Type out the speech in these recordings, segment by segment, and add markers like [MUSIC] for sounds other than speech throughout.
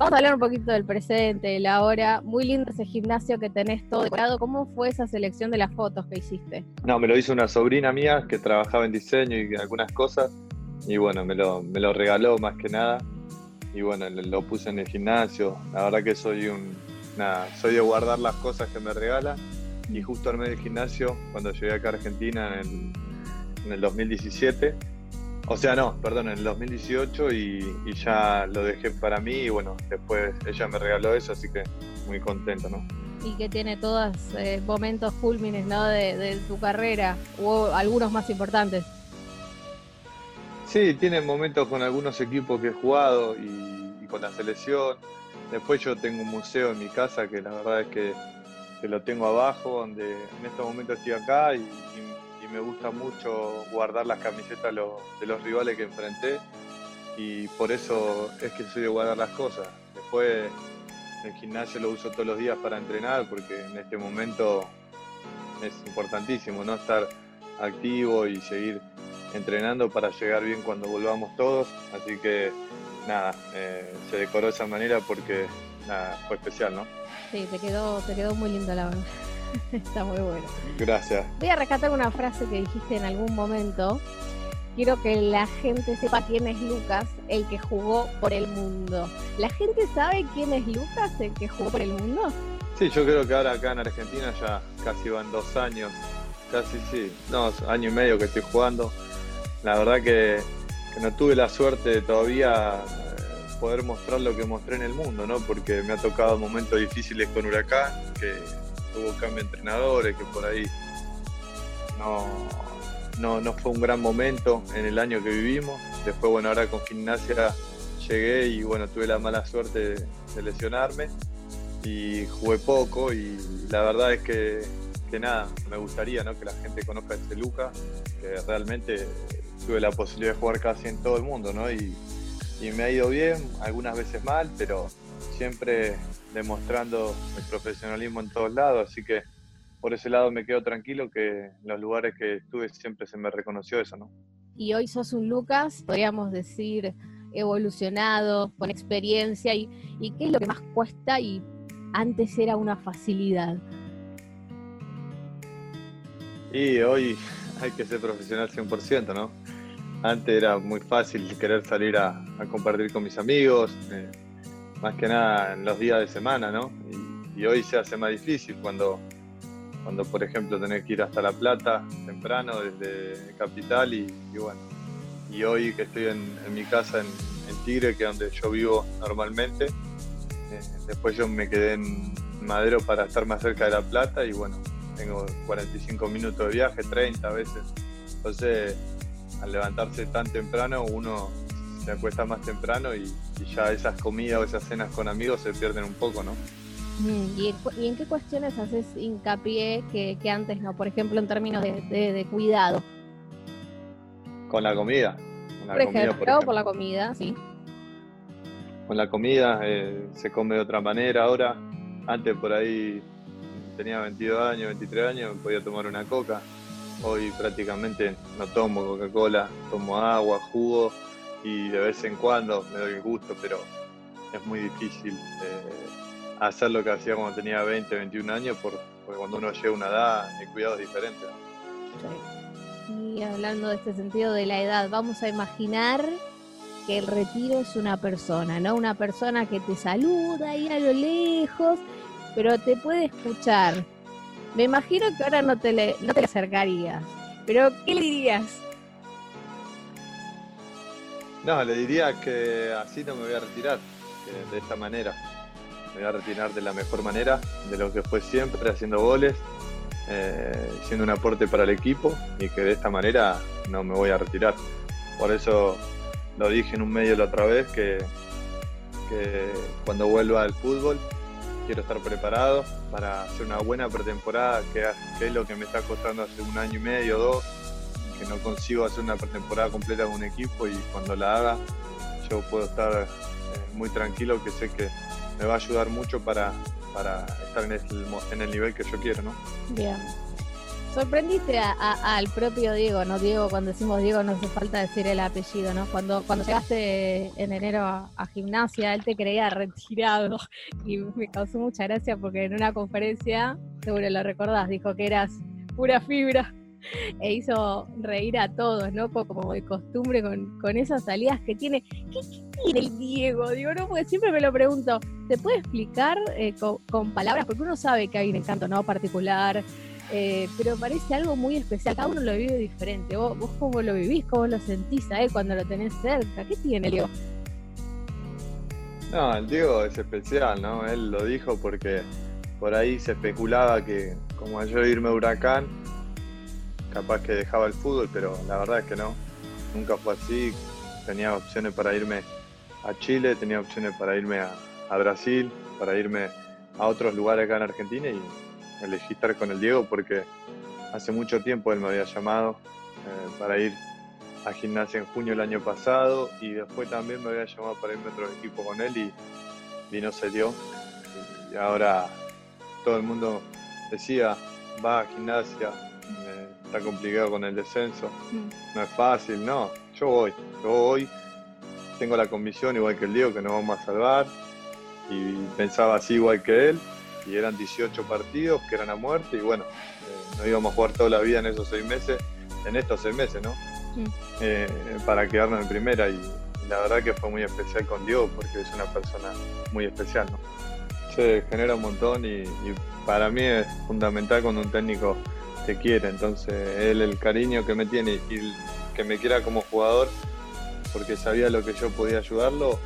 Vamos a hablar un poquito del presente, de la hora. Muy lindo ese gimnasio que tenés todo decorado. ¿Cómo fue esa selección de las fotos que hiciste? No, me lo hizo una sobrina mía que trabajaba en diseño y algunas cosas. Y bueno, me lo, me lo regaló más que nada. Y bueno, lo puse en el gimnasio. La verdad que soy un. Nada, soy de guardar las cosas que me regala. Y justo armé el gimnasio cuando llegué acá a Argentina en, en el 2017 o sea, no, perdón, en el 2018 y, ya lo dejé para mí y bueno, después ella me regaló eso, así que muy contento, ¿no? Y que tiene todos eh, momentos culmines, ¿no? De, tu carrera, o algunos más importantes. Sí, tiene momentos con algunos equipos que he jugado y, con la selección. Después yo tengo un museo en mi casa que la verdad es que, lo tengo abajo, donde en estos momentos estoy acá y me gusta mucho guardar las camisetas de los rivales que enfrenté y por eso es que soy de guardar las cosas. Después el gimnasio lo uso todos los días para entrenar porque en este momento es importantísimo no estar activo y seguir entrenando para llegar bien cuando volvamos todos. Así que nada, eh, se decoró de esa manera porque nada, fue especial, ¿no? Sí, te quedó, te quedó muy linda la verdad. [LAUGHS] Está muy bueno. Gracias. Voy a rescatar una frase que dijiste en algún momento. Quiero que la gente sepa quién es Lucas, el que jugó por el mundo. ¿La gente sabe quién es Lucas, el que jugó por el mundo? Sí, yo creo que ahora acá en Argentina ya casi van dos años, casi sí, no, año y medio que estoy jugando. La verdad que, que no tuve la suerte de todavía eh, poder mostrar lo que mostré en el mundo, ¿no? Porque me ha tocado momentos difíciles con Huracán, que hubo cambio de entrenadores, que por ahí no, no, fue un gran momento en el año que vivimos. Después, bueno, ahora con gimnasia llegué y bueno, tuve la mala suerte de, lesionarme y jugué poco y la verdad es que, nada, me gustaría ¿no? que la gente conozca este Luca, que realmente tuve la posibilidad de jugar casi en todo el mundo, ¿no? Y, y me ha ido bien, algunas veces mal, pero siempre demostrando el profesionalismo en todos lados, así que por ese lado me quedo tranquilo que en los lugares que estuve siempre se me reconoció eso, ¿no? Y hoy sos un Lucas, podríamos decir, evolucionado, con experiencia, y, y qué es lo que más cuesta y antes era una facilidad. Y hoy [LAUGHS] hay que ser profesional 100%, ¿no? Antes era muy fácil querer salir a, compartir con mis amigos, eh, más que nada en los días de semana, ¿no? Y, hoy se hace más difícil cuando, cuando, por ejemplo, tenés que ir hasta La Plata temprano desde Capital y, bueno, y hoy que estoy en, mi casa en, Tigre, que es donde yo vivo normalmente, eh, después yo me quedé en Madero para estar más cerca de La Plata y bueno, tengo 45 minutos de viaje, 30 a veces. Entonces, al levantarse tan temprano, uno se acuesta más temprano y, ya esas comidas o esas cenas con amigos se pierden un poco, ¿no? ¿Y, en qué cuestiones haces hincapié que, antes no? Por ejemplo, en términos de, cuidado. Con la comida. por, ejemplo, por, la comida, sí. Con la comida eh, se come de otra manera ahora. Antes por ahí tenía 22 años, 23 años, podía tomar una coca. Hoy prácticamente no tomo Coca-Cola, tomo agua, jugo y de vez en cuando me doy el gusto, pero es muy difícil eh, hacer lo que hacía cuando tenía 20, 21 años, porque cuando uno llega a una edad, el cuidado es diferente. Y hablando de este sentido de la edad, vamos a imaginar que el retiro es una persona, ¿no? Una persona que te saluda ahí a lo lejos, pero te puede escuchar. Me imagino que ahora no te le, no te acercarías, pero ¿qué le dirías? No, le diría que así no me voy a retirar, de esta manera. Me voy a retirar de la mejor manera, de lo que fue siempre, haciendo goles, eh, siendo un aporte para el equipo y que de esta manera no me voy a retirar. Por eso lo dije en un medio la otra vez que, cuando vuelva al fútbol quiero estar preparado para hacer una buena pretemporada, que, que es lo que me está costando hace un año y medio, dos, que no consigo hacer una pretemporada completa con un equipo y cuando la haga yo puedo estar eh, muy tranquilo que sé que me va a ayudar mucho para, para estar en el, en el nivel que yo quiero, ¿no? Bien. sorprendiste al propio Diego, ¿no? Diego, cuando decimos Diego no hace falta decir el apellido, ¿no? Cuando, cuando llegaste en enero a, gimnasia, él te creía retirado [LAUGHS] y me causó mucha gracia porque en una conferencia, seguro lo recordás, dijo que eras pura fibra e hizo reír a todos, ¿no? Como de costumbre con, esas salidas que tiene. ¿Qué, tiene el Diego? Digo, no, porque siempre me lo pregunto. ¿Se puede explicar eh, con, palabras? Porque uno sabe que hay un encanto, ¿no? Particular, eh, pero parece algo muy especial. Cada uno lo vive diferente. ¿Vos, cómo lo vivís? ¿Cómo lo sentís a cuando lo tenés cerca? ¿Qué tiene el Diego? No, el Diego es especial, ¿no? Él lo dijo porque por ahí se especulaba que como yo irme a Huracán, capaz que dejaba el fútbol, pero la verdad es que no, nunca fue así. Tenía opciones para irme a Chile, tenía opciones para irme a, Brasil, para irme a otros lugares acá en Argentina y elegí estar con el Diego porque hace mucho tiempo él me había llamado eh, para ir a gimnasia en junio del año pasado y después también me había llamado para irme a otro equipo con él y, y no se dio. Y ahora todo el mundo decía, va a gimnasia, está complicado con el descenso, mm. no es fácil, no, yo voy, yo voy, tengo la convicción igual que el Diego que nos vamos a salvar y pensaba así igual que él y eran 18 partidos que eran a muerte y bueno, eh, nos íbamos a jugar toda la vida en esos seis meses, en estos seis meses, ¿no? Mm. Eh, para quedarnos en primera y, la verdad que fue muy especial con Diego porque es una persona muy especial, ¿no? Se genera un montón y para mí es fundamental cuando un técnico te quiere. Entonces, él, el cariño que me tiene y que me quiera como jugador, porque sabía lo que yo podía ayudarlo,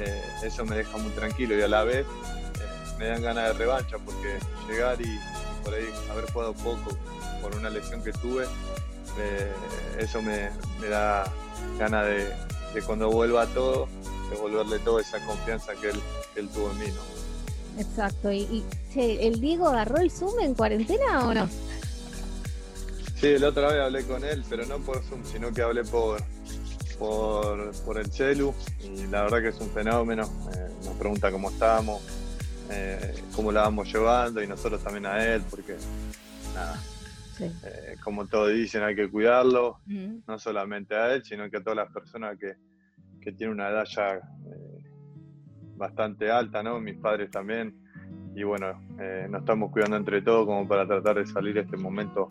eh, eso me deja muy tranquilo y a la vez eh, me dan ganas de revancha, porque llegar y, por ahí haber jugado poco por una lesión que tuve, eh, eso me, da ganas de, cuando vuelva a todo, devolverle toda esa confianza que él, tuvo en mí. Exacto. ¿Y, el Diego agarró el Zoom en cuarentena o no? Sí, la otra vez hablé con él, pero no por Zoom, sino que hablé por, por, el celu y la verdad que es un fenómeno. Eh, nos pregunta cómo estamos, eh, cómo la vamos llevando y nosotros también a él, porque nada, eh, como todos dicen, hay que cuidarlo, no solamente a él, sino que a todas las personas que, que tienen una edad ya bastante alta, ¿no? Mis padres también. Y bueno, nos estamos cuidando entre todos como para tratar de salir de este momento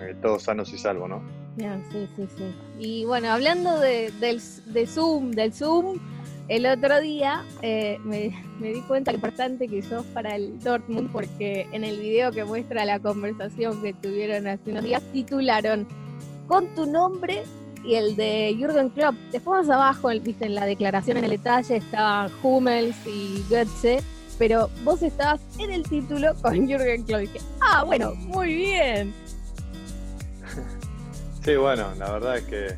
eh, todos sanos y salvos, ¿no? sí, sí, sí. Y bueno, hablando de, del, de Zoom, del Zoom, el otro día eh, me, di cuenta lo importante que sos para el Dortmund, porque en el video que muestra la conversación que tuvieron hace unos días, titularon con tu nombre y el de Jürgen Klopp. Después más abajo, viste, en la declaración en el detalle estaban Hummels y Götze, pero vos estabas en el título con Jürgen Klopp. Y dije, ah, bueno, muy bien. Sí, bueno, la verdad es que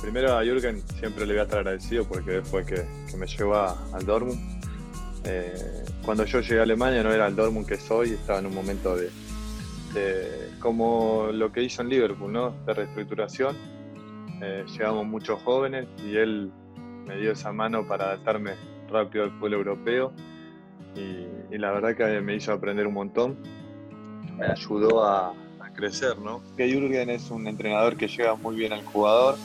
primero a Jürgen siempre le voy a estar agradecido porque fue que, me llevó al Dortmund. Eh, cuando yo llegué a Alemania no era el Dortmund que soy, estaba en un momento de, como lo que hizo en Liverpool, ¿no? De reestructuración. Eh, llegamos muchos jóvenes y él me dio esa mano para adaptarme rápido al fútbol europeo y, y la verdad que me hizo aprender un montón. Me ayudó a, crecer, ¿no? Que Jürgen es un entrenador que llega muy bien al jugador.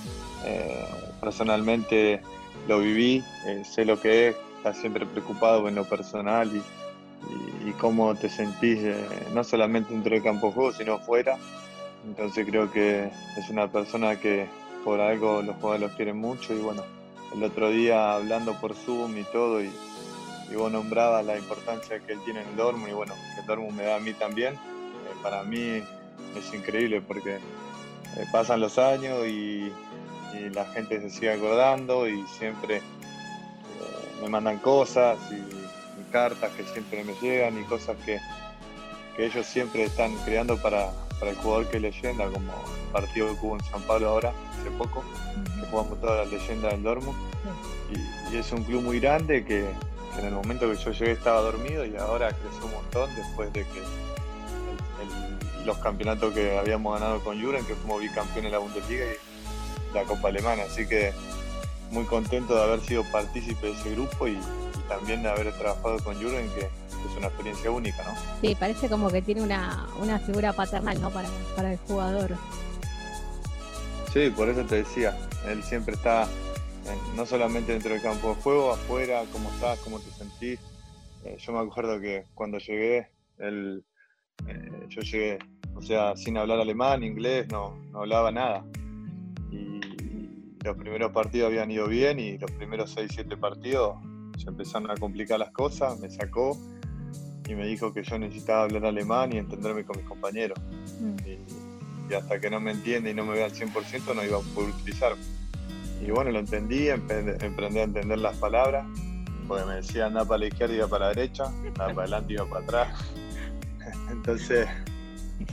Eh, personalmente lo viví, eh, sé lo que es, está siempre preocupado en lo personal y, cómo te sentís, eh, no solamente dentro del campo de juego, sino fuera. Entonces creo que es una persona que por algo los jugadores los quieren mucho y bueno, el otro día hablando por Zoom y todo y, y vos nombrabas la importancia que él tiene en el Dortmund y bueno, que Dortmund me da a mí también. para mí es increíble porque eh, pasan los años y, la gente se sigue acordando y siempre eh, me mandan cosas y, cartas que siempre me llegan y cosas que, ellos siempre están creando para, el jugador que es leyenda, como el partido que hubo en San Pablo ahora, hace poco, que jugamos toda la leyenda del Dortmund. Y, es un club muy grande que, que, en el momento que yo llegué estaba dormido y ahora creció un montón después de que los campeonatos que habíamos ganado con Juren, que fuimos bicampeón en la Bundesliga y la Copa Alemana. Así que muy contento de haber sido partícipe de ese grupo y, también de haber trabajado con Jürgen, que es una experiencia única, ¿no? Sí, parece como que tiene una, figura paternal, ¿no? Para, para el jugador. Sí, por eso te decía, él siempre está no solamente dentro del campo de juego, afuera, cómo estás, cómo te sentís. Eh, yo me acuerdo que cuando llegué, él, eh, yo llegué, o sea, sin hablar alemán, inglés, no, no hablaba nada. Y los primeros partidos habían ido bien y los primeros 6-7 partidos se empezaron a complicar las cosas, me sacó y me dijo que yo necesitaba hablar alemán y entenderme con mis compañeros. Mm. Y, y, hasta que no me entiende y no me vea al 100% no iba a poder utilizarme. Y bueno, lo entendí, emprendí a entender las palabras, porque me decía anda para la izquierda y iba para la derecha, andaba para adelante y iba para atrás. [LAUGHS] Entonces,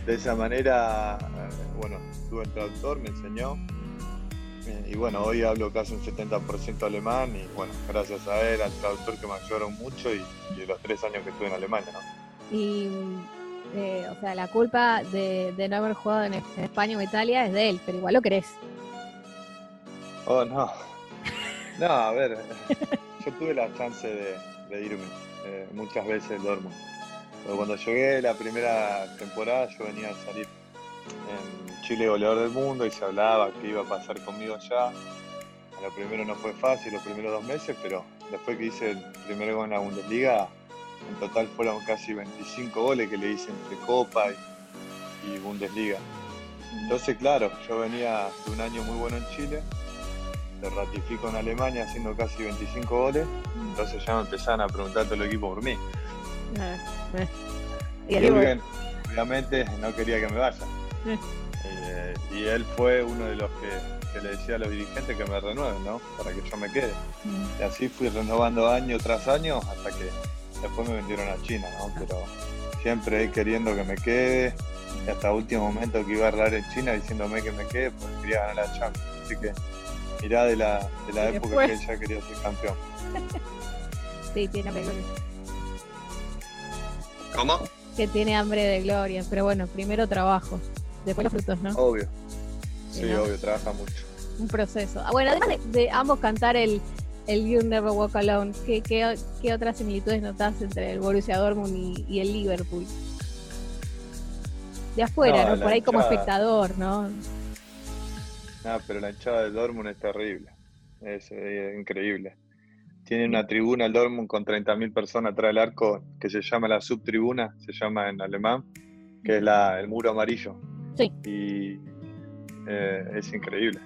de esa manera, eh, bueno, tuve el traductor, me enseñó. Eh, y bueno, hoy hablo casi un 70% alemán y bueno, gracias a él, al traductor que me ayudaron mucho y, los tres años que estuve en Alemania, ¿no? Y, eh, o sea, la culpa de, no haber jugado en, España o Italia es de él, pero igual lo crees. Oh, no. [LAUGHS] No, a ver, yo tuve la chance de, irme eh, muchas veces Dortmund. Pero cuando llegué la primera temporada yo venía a salir en Chile goleador del mundo y se hablaba que iba a pasar conmigo allá. Lo primero no fue fácil, los primeros dos meses, pero después que hice el primer gol en la Bundesliga, en total fueron casi 25 goles que le hice entre Copa y Bundesliga. Entonces, claro, yo venía de un año muy bueno en Chile te ratifico en Alemania haciendo casi 25 goles, entonces ya me empezaron a preguntar todo el equipo por mí. Y, obviamente no quería que me vaya. Eh. Y él fue uno de los que, le decía a los dirigentes que me renueven, ¿no? Para que yo me quede. Mm. Y así fui renovando año tras año hasta que después me vendieron a China, ¿no? Pero siempre queriendo que me quede. Y hasta último momento que iba a hablar en China diciéndome que me quede porque quería ganar la Champions. Así que mirá de la, de la época que ella quería ser campeón. [LAUGHS] sí, tiene gloria. ¿Cómo? Que tiene hambre de gloria, pero bueno, primero trabajo, después los frutos, ¿no? Obvio. Sí, obvio, trabaja mucho. Un proceso. Ah, bueno, además de, ambos cantar el, el You Never Walk Alone, ¿qué, qué, otras similitudes notas entre el Borussia Dortmund y, el Liverpool? De afuera, ¿no? Por ahí como espectador, ¿no? Ah, pero la hinchada del Dortmund es terrible. Es, increíble. Tiene una tribuna el Dortmund con 30.000 personas atrás del arco que se llama la subtribuna, se llama en alemán, que es la, el muro amarillo. Sí. Y eh, es increíble.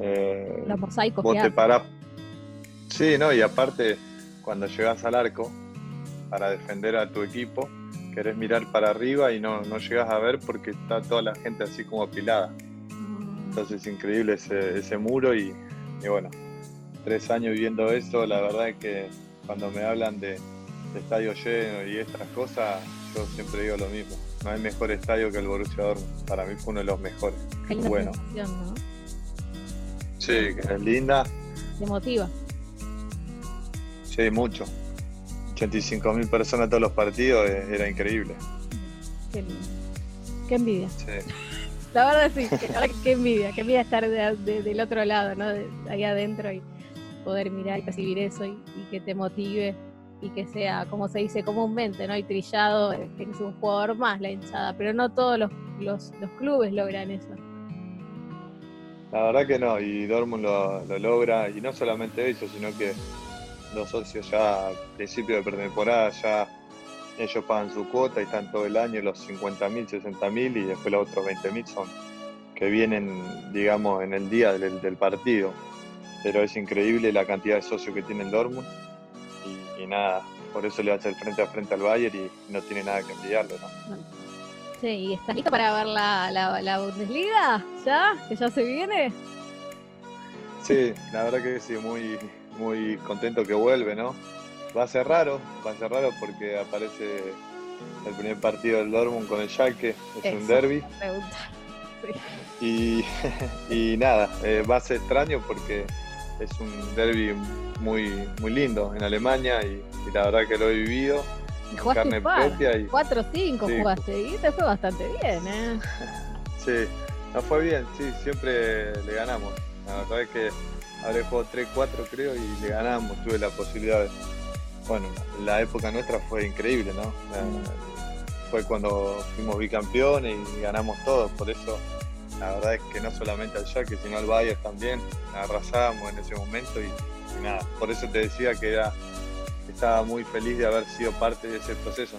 Eh, Los mosaicos. Vos te parás. Sí, no, y aparte, cuando llegas al arco para defender a tu equipo, querés mirar para arriba y no, no llegas a ver porque está toda la gente así como apilada. Entonces es increíble ese, ese muro y, bueno, tres años viviendo eso, la verdad es que cuando me hablan de, estadio lleno y estas cosas, yo siempre digo lo mismo. No hay mejor estadio que el Borussia Dortmund. Para mí fue uno de los mejores. bueno. ¿no? Sí, que es linda. Te motiva. Sí, mucho. 85 mil personas todos los partidos, eh, era increíble. Qué lindo. Qué envidia. Sí. La verdad sí, qué envidia, qué envidia estar del otro lado, ¿no? ahí adentro y poder mirar y percibir eso y, que te motive y que sea, como se dice comúnmente, ¿no? Y trillado, que es un jugador más la hinchada, pero no todos los, los, clubes logran eso. La verdad que no, y Dortmund lo, lo, logra, y no solamente eso, sino que los socios ya a principio de pretemporada ya ellos pagan su cuota y están todo el año los 50.000, 60.000 y después los otros 20.000 son que vienen, digamos, en el día del, partido. Pero es increíble la cantidad de socios que tiene el Dortmund y, nada, por eso le va a hacer frente a frente al Bayern y no tiene nada que envidiarle, ¿no? Sí, ¿y estás listo para ver la, la, Bundesliga? ¿Ya? ¿Que ya se viene? Sí, la verdad que sí, muy, muy contento que vuelve, ¿no? va a ser raro, va a ser raro porque aparece el primer partido del Dortmund con el Schalke, es un derby. Y, [LAUGHS] y, nada, eh, va a ser extraño porque es un derby muy, muy lindo en Alemania y, la verdad que lo he vivido. Y jugaste propia. Y, 4-5 jugaste y te fue bastante bien, ¿eh? [LAUGHS] sí, nos fue bien, sí, siempre le ganamos. La verdad es que habré jugado 3-4 creo y le ganamos, tuve la posibilidad de... Bueno, la época nuestra fue increíble, ¿no? fue cuando fuimos bicampeones y ganamos todo, por eso la verdad es que no solamente al Jaque, sino al Bayern también, arrasábamos en ese momento y, nada, por eso te decía que era, estaba muy feliz de haber sido parte de ese proceso.